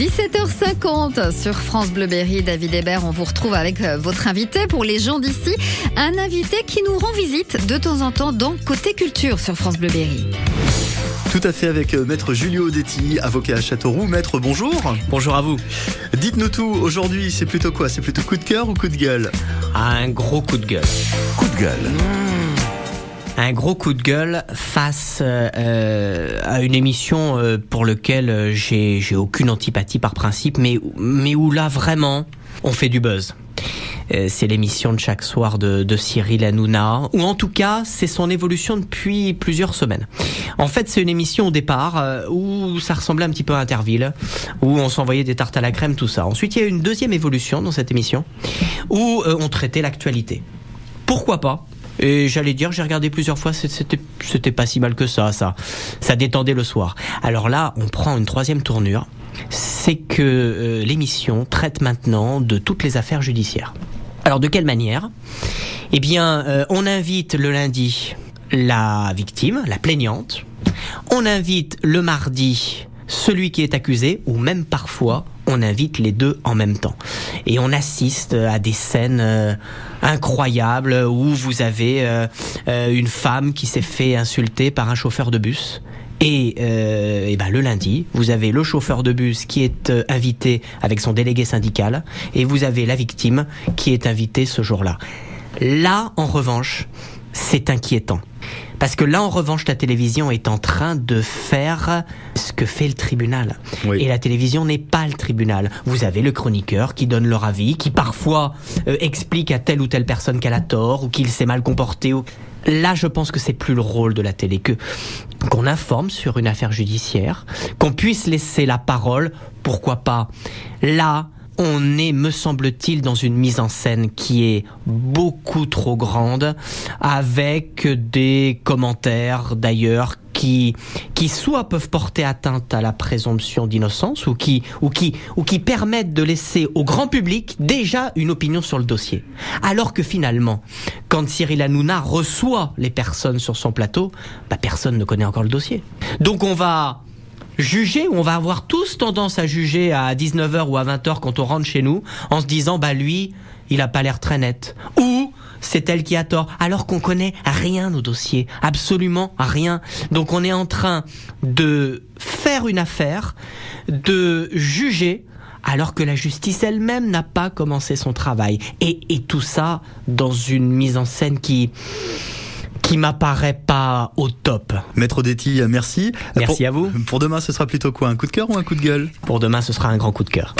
17h50 sur France Bleu Berry. David Hébert, on vous retrouve avec euh, votre invité pour les gens d'ici. Un invité qui nous rend visite de temps en temps dans Côté Culture sur France Bleu Berry. Tout à fait avec euh, Maître Julio Detti, avocat à Châteauroux. Maître, bonjour. Bonjour à vous. Dites-nous tout, aujourd'hui c'est plutôt quoi? C'est plutôt coup de cœur ou coup de gueule? Un gros coup de gueule. Coup de gueule. Un gros coup de gueule face euh, à une émission euh, pour laquelle euh, j'ai aucune antipathie par principe, mais, mais où là vraiment on fait du buzz. Euh, c'est l'émission de chaque soir de, Cyril Hanouna, ou en tout cas c'est son évolution depuis plusieurs semaines. En fait c'est une émission au départ euh, où ça ressemblait un petit peu à Interville, où on s'envoyait des tartes à la crème, tout ça. Ensuite il y a eu une deuxième évolution dans cette émission, où euh, on traitait l'actualité. Pourquoi pas? Et j'allais dire, j'ai regardé plusieurs fois, c'était pas si mal que ça, ça, ça détendait le soir. Alors là, on prend une troisième tournure, c'est que euh, l'émission traite maintenant de toutes les affaires judiciaires. Alors de quelle manière? Eh bien, euh, on invite le lundi la victime, la plaignante. On invite le mardi celui qui est accusé, ou même parfois on invite les deux en même temps. Et on assiste à des scènes euh, incroyables où vous avez euh, euh, une femme qui s'est fait insulter par un chauffeur de bus. Et, et ben le lundi, vous avez le chauffeur de bus qui est invité avec son délégué syndical, et vous avez la victime qui est invitée ce jour-là. Là, en revanche, c'est inquiétant. Parce que là, en revanche, la télévision est en train de faire ce que fait le tribunal. Oui. Et la télévision n'est pas le tribunal. Vous avez le chroniqueur qui donne leur avis, qui parfois euh, explique à telle ou telle personne qu'elle a tort ou qu'il s'est mal comporté. Ou... Là, je pense que c'est plus le rôle de la télé que qu'on informe sur une affaire judiciaire, qu'on puisse laisser la parole, pourquoi pas? Là, on est, me semble-t-il, dans une mise en scène qui est beaucoup trop grande, avec des commentaires d'ailleurs qui, qui soit peuvent porter atteinte à la présomption d'innocence ou qui, ou, qui, ou qui permettent de laisser au grand public déjà une opinion sur le dossier. Alors que finalement, quand Cyril Hanouna reçoit les personnes sur son plateau, bah, personne ne connaît encore le dossier. Donc on va juger, on va avoir tous tendance à juger à 19h ou à 20h quand on rentre chez nous, en se disant, bah lui, il a pas l'air très net. C'est elle qui a tort, alors qu'on connaît rien au dossier, absolument rien. Donc on est en train de faire une affaire, de juger, alors que la justice elle-même n'a pas commencé son travail. Et, et tout ça dans une mise en scène qui qui m'apparaît pas au top. Maître Detti, merci. Merci Pour- à vous. Pour demain, ce sera plutôt quoi Un coup de cœur ou un coup de gueule? Pour demain, ce sera un grand coup de cœur.